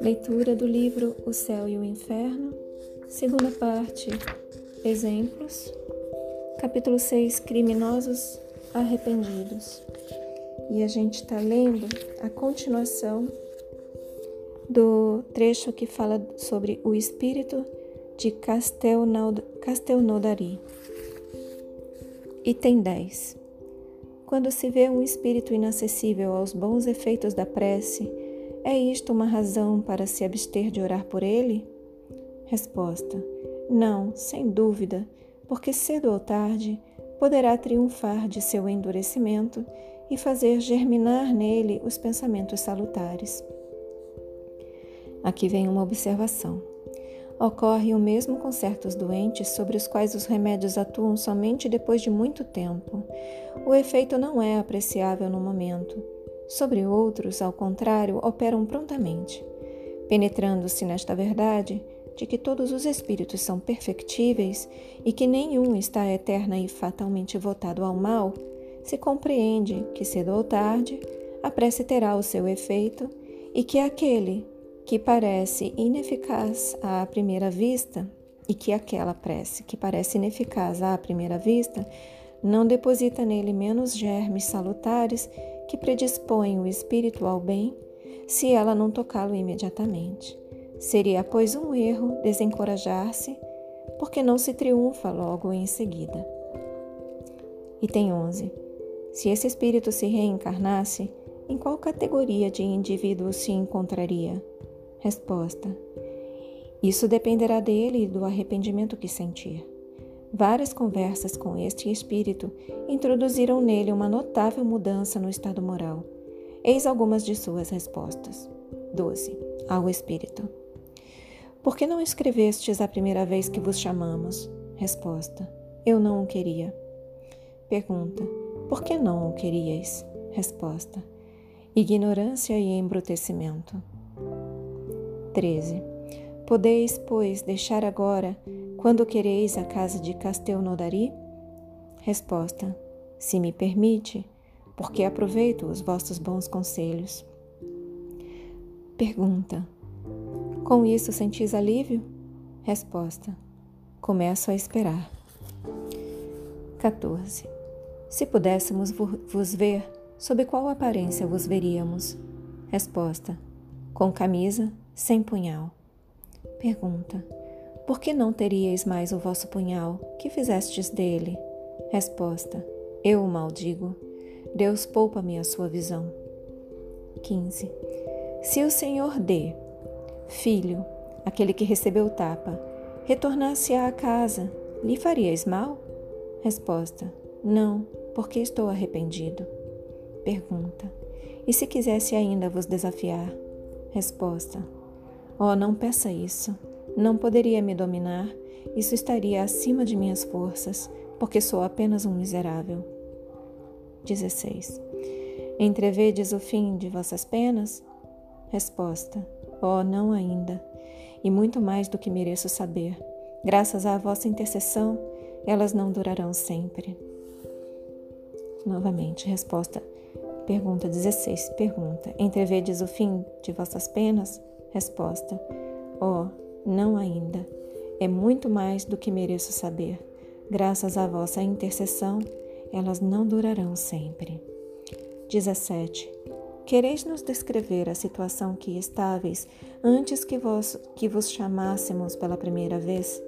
Leitura do livro O Céu e o Inferno, segunda parte, Exemplos, capítulo 6, Criminosos Arrependidos. E a gente está lendo a continuação do trecho que fala sobre o espírito de Castelnaudari. Item 10. Quando se vê um espírito inacessível aos bons efeitos da prece, é isto uma razão para se abster de orar por ele? Resposta: Não, sem dúvida, porque cedo ou tarde poderá triunfar de seu endurecimento e fazer germinar nele os pensamentos salutares. Aqui vem uma observação. Ocorre o mesmo com certos doentes sobre os quais os remédios atuam somente depois de muito tempo. O efeito não é apreciável no momento Sobre outros, ao contrário, operam prontamente. Penetrando-se nesta verdade de que todos os espíritos são perfectíveis e que nenhum está eterna e fatalmente votado ao mal, se compreende que cedo ou tarde a prece terá o seu efeito e que aquele que parece ineficaz à primeira vista e que aquela prece que parece ineficaz à primeira vista não deposita nele menos germes salutares que predispõem o espírito ao bem se ela não tocá-lo imediatamente. Seria, pois, um erro desencorajar-se, porque não se triunfa logo em seguida. Item 11. Se esse espírito se reencarnasse, em qual categoria de indivíduo se encontraria? Resposta: Isso dependerá dele e do arrependimento que sentir. Várias conversas com este espírito introduziram nele uma notável mudança no estado moral. Eis algumas de suas respostas. 12. Ao espírito: Por que não escrevestes a primeira vez que vos chamamos? Resposta: Eu não o queria. Pergunta: Por que não o queríeis? Resposta: Ignorância e embrutecimento. 13. Podeis, pois, deixar agora quando quereis a casa de Castelnaudari? Resposta: Se me permite, porque aproveito os vossos bons conselhos. Pergunta: Com isso sentis alívio? Resposta: Começo a esperar. 14. Se pudéssemos vos ver, sob qual aparência vos veríamos? Resposta: Com camisa, sem punhal. Pergunta: por que não teríeis mais o vosso punhal? Que fizestes dele? Resposta: Eu o maldigo. Deus poupa-me a sua visão. 15. Se o Senhor dê, filho, aquele que recebeu tapa, retornasse à casa, lhe farias mal? Resposta: Não, porque estou arrependido. Pergunta: E se quisesse ainda vos desafiar? Resposta: Oh, não peça isso. Não poderia me dominar, isso estaria acima de minhas forças, porque sou apenas um miserável. 16. Entrevedes o fim de vossas penas? Resposta: Oh, não ainda, e muito mais do que mereço saber. Graças à vossa intercessão, elas não durarão sempre. Novamente, resposta. Pergunta 16. Pergunta: Entrevedes o fim de vossas penas? Resposta: Oh, não ainda. É muito mais do que mereço saber. Graças à vossa intercessão, elas não durarão sempre. 17. Quereis nos descrever a situação que estáveis antes que vos, que vos chamássemos pela primeira vez?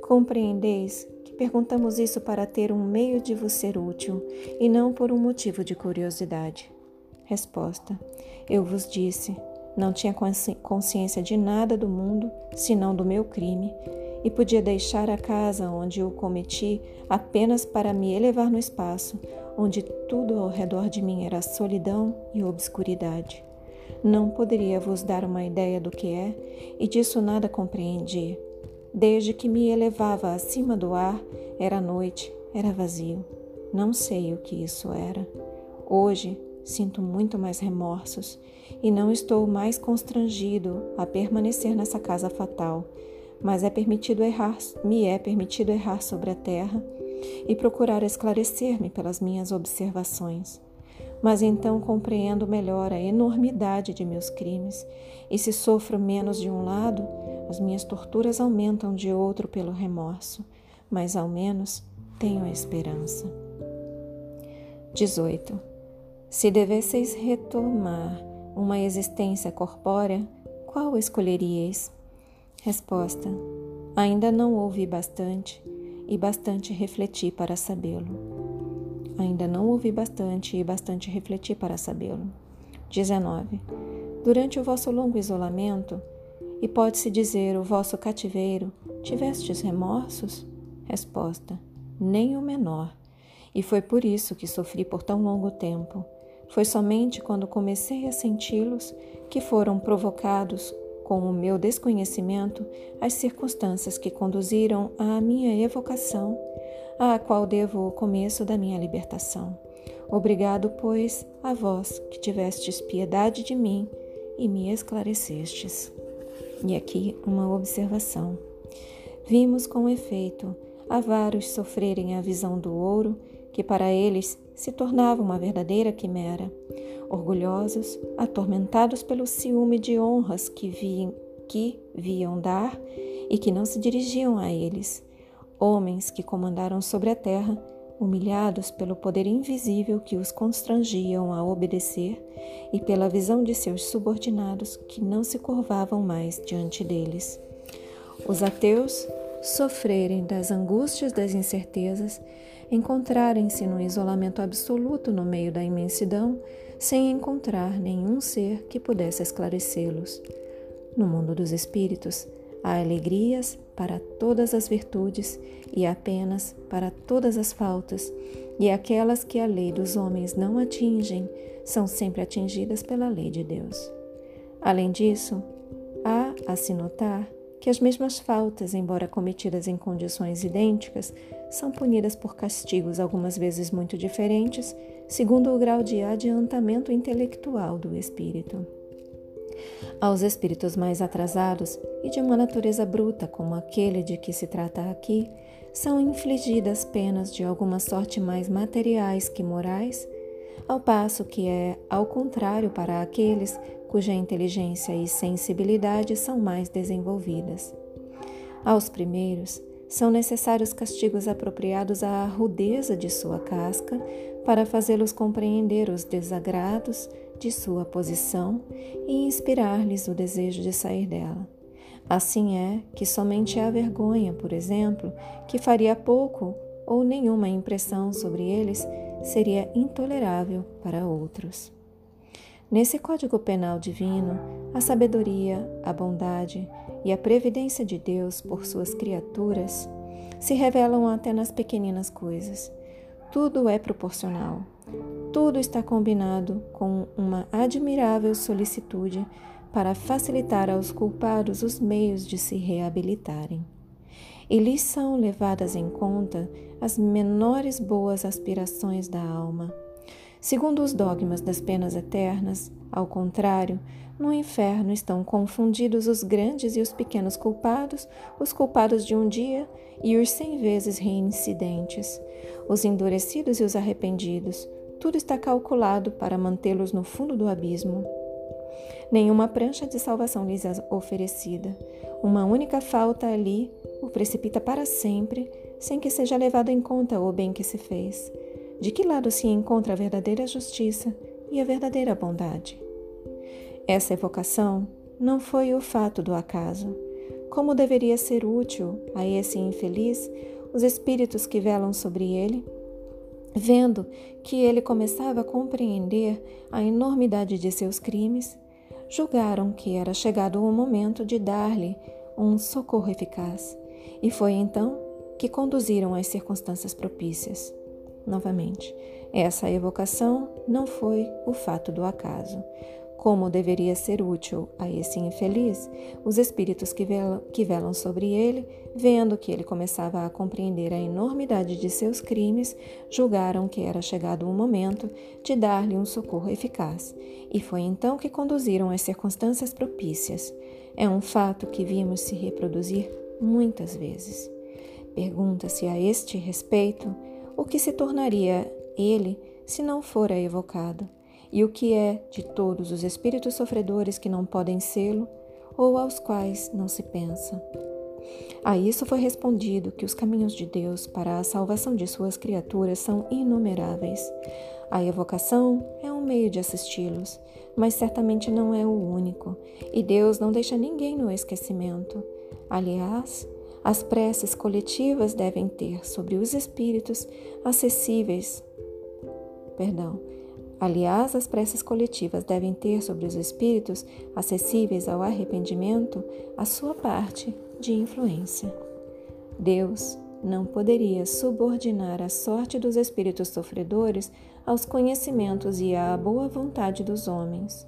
Compreendeis que perguntamos isso para ter um meio de vos ser útil e não por um motivo de curiosidade. Resposta: Eu vos disse, não tinha consciência de nada do mundo senão do meu crime e podia deixar a casa onde o cometi apenas para me elevar no espaço, onde tudo ao redor de mim era solidão e obscuridade. Não poderia vos dar uma ideia do que é, e disso nada compreendi. Desde que me elevava acima do ar, era noite, era vazio. Não sei o que isso era. Hoje, Sinto muito mais remorsos e não estou mais constrangido a permanecer nessa casa fatal, mas é permitido errar, me é permitido errar sobre a terra e procurar esclarecer-me pelas minhas observações. Mas então compreendo melhor a enormidade de meus crimes, e se sofro menos de um lado, as minhas torturas aumentam de outro pelo remorso, mas ao menos tenho a esperança. 18. Se devesseis retomar uma existência corpórea, qual escolheríeis? Resposta: Ainda não ouvi bastante e bastante refleti para sabê-lo. Ainda não ouvi bastante e bastante refleti para sabê-lo. 19. Durante o vosso longo isolamento, e pode-se dizer o vosso cativeiro, tivestes remorsos? Resposta: Nem o menor. E foi por isso que sofri por tão longo tempo. Foi somente quando comecei a senti-los que foram provocados com o meu desconhecimento as circunstâncias que conduziram à minha evocação, à qual devo o começo da minha libertação. Obrigado, pois, a vós que tivestes piedade de mim e me esclarecestes. E aqui uma observação. Vimos com efeito a vários sofrerem a visão do ouro, que para eles se tornava uma verdadeira quimera orgulhosos, atormentados pelo ciúme de honras que, vi, que viam dar e que não se dirigiam a eles, homens que comandaram sobre a terra, humilhados pelo poder invisível que os constrangiam a obedecer e pela visão de seus subordinados que não se curvavam mais diante deles. Os ateus sofrerem das angústias das incertezas, encontrarem-se no isolamento absoluto no meio da imensidão, sem encontrar nenhum ser que pudesse esclarecê-los. No mundo dos espíritos, há alegrias para todas as virtudes e apenas para todas as faltas, e aquelas que a lei dos homens não atingem são sempre atingidas pela lei de Deus. Além disso, há a se notar que as mesmas faltas, embora cometidas em condições idênticas, são punidas por castigos algumas vezes muito diferentes segundo o grau de adiantamento intelectual do espírito. Aos espíritos mais atrasados e de uma natureza bruta, como aquele de que se trata aqui, são infligidas penas de alguma sorte mais materiais que morais, ao passo que é ao contrário para aqueles cuja inteligência e sensibilidade são mais desenvolvidas. Aos primeiros, são necessários castigos apropriados à rudeza de sua casca para fazê-los compreender os desagrados de sua posição e inspirar-lhes o desejo de sair dela. Assim é que somente a vergonha, por exemplo, que faria pouco ou nenhuma impressão sobre eles, seria intolerável para outros. Nesse Código Penal Divino, a sabedoria, a bondade e a previdência de Deus por suas criaturas se revelam até nas pequeninas coisas. Tudo é proporcional. Tudo está combinado com uma admirável solicitude para facilitar aos culpados os meios de se reabilitarem. E lhes são levadas em conta as menores boas aspirações da alma Segundo os dogmas das penas eternas, ao contrário, no inferno estão confundidos os grandes e os pequenos culpados, os culpados de um dia e os cem vezes reincidentes, os endurecidos e os arrependidos. Tudo está calculado para mantê-los no fundo do abismo. Nenhuma prancha de salvação lhes é oferecida. Uma única falta ali o precipita para sempre, sem que seja levado em conta o bem que se fez. De que lado se encontra a verdadeira justiça e a verdadeira bondade? Essa evocação não foi o fato do acaso. Como deveria ser útil a esse infeliz os espíritos que velam sobre ele? Vendo que ele começava a compreender a enormidade de seus crimes, julgaram que era chegado o momento de dar-lhe um socorro eficaz, e foi então que conduziram as circunstâncias propícias novamente. Essa evocação não foi o fato do acaso. Como deveria ser útil a esse infeliz, os espíritos que velam, que velam sobre ele, vendo que ele começava a compreender a enormidade de seus crimes, julgaram que era chegado o momento de dar-lhe um socorro eficaz, e foi então que conduziram as circunstâncias propícias. É um fato que vimos se reproduzir muitas vezes. Pergunta-se a este respeito o que se tornaria ele se não fora evocado, e o que é de todos os espíritos sofredores que não podem sê-lo ou aos quais não se pensa. A isso foi respondido que os caminhos de Deus para a salvação de suas criaturas são inumeráveis. A evocação é um meio de assisti-los, mas certamente não é o único, e Deus não deixa ninguém no esquecimento. Aliás, as preces coletivas devem ter sobre os espíritos acessíveis. Perdão. Aliás, as preces coletivas devem ter sobre os espíritos acessíveis ao arrependimento a sua parte de influência. Deus não poderia subordinar a sorte dos espíritos sofredores aos conhecimentos e à boa vontade dos homens.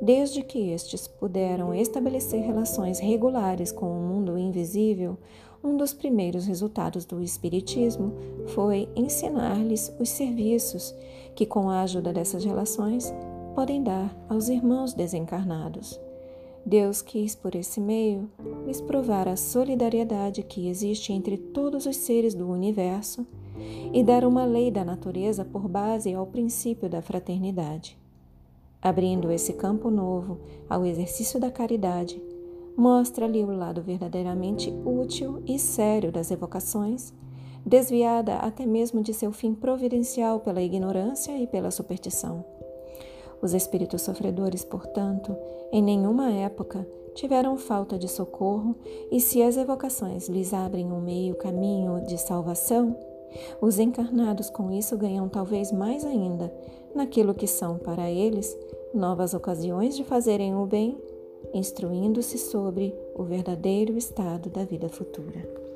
Desde que estes puderam estabelecer relações regulares com o mundo invisível, um dos primeiros resultados do Espiritismo foi ensinar-lhes os serviços que, com a ajuda dessas relações, podem dar aos irmãos desencarnados. Deus quis, por esse meio, lhes provar a solidariedade que existe entre todos os seres do universo e dar uma lei da natureza por base ao princípio da fraternidade. Abrindo esse campo novo ao exercício da caridade, mostra-lhe o lado verdadeiramente útil e sério das evocações, desviada até mesmo de seu fim providencial pela ignorância e pela superstição. Os espíritos sofredores, portanto, em nenhuma época tiveram falta de socorro, e se as evocações lhes abrem um meio caminho de salvação, os encarnados com isso ganham talvez mais ainda naquilo que são para eles novas ocasiões de fazerem o bem, instruindo-se sobre o verdadeiro estado da vida futura.